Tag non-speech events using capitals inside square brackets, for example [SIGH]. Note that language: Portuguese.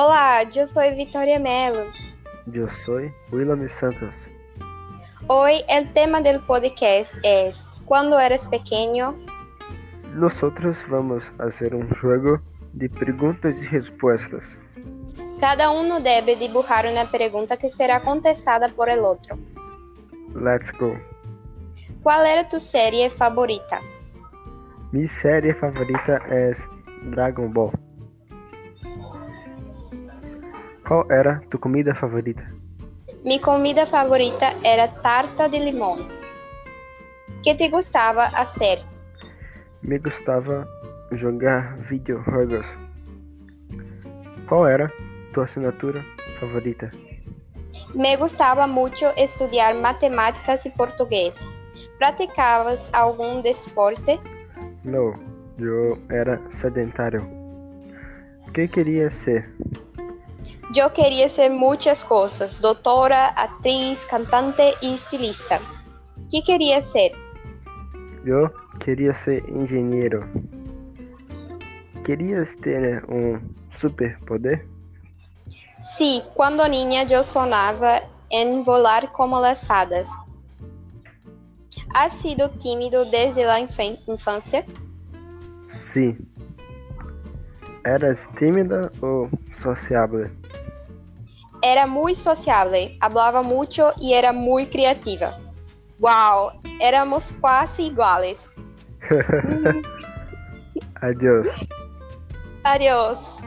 Olá, eu sou Vitória Melo. Eu sou William Santos. Hoy el tema del podcast es Cuando eres pequeño, Nosotros vamos a hacer un juego de preguntas y respuestas. cada uno debe dibujar una pregunta que será contestada por el otro. Let's go. ¿Cuál era tu serie favorita? Mi serie favorita es Dragon Ball. ¿Cuál era tu comida favorita? Mi comida favorita era tarta de limón. ¿Qué te gustaba hacer? Me gustava jogar videojuegos. Qual era tua assinatura favorita? Me gustaba mucho estudiar matemáticas y portugués. ¿Practicabas algún deporte? Não, eu era sedentário. O que queria ser? Yo quería ser muchas cosas, doctora, actriz, cantante y estilista. ¿Qué quería ser? Eu queria ser engenheiro. Querias ter um superpoder? Sí, cuando niña yo sonaba en volar como las hadas. ¿Has sido tímido desde la infen- infancia? Sim. Eras tímida ou sociável? Era muy sociable, hablaba mucho y era muy creativa. ¡Wow! Éramos casi iguales. [LAUGHS] Adeus. Adiós.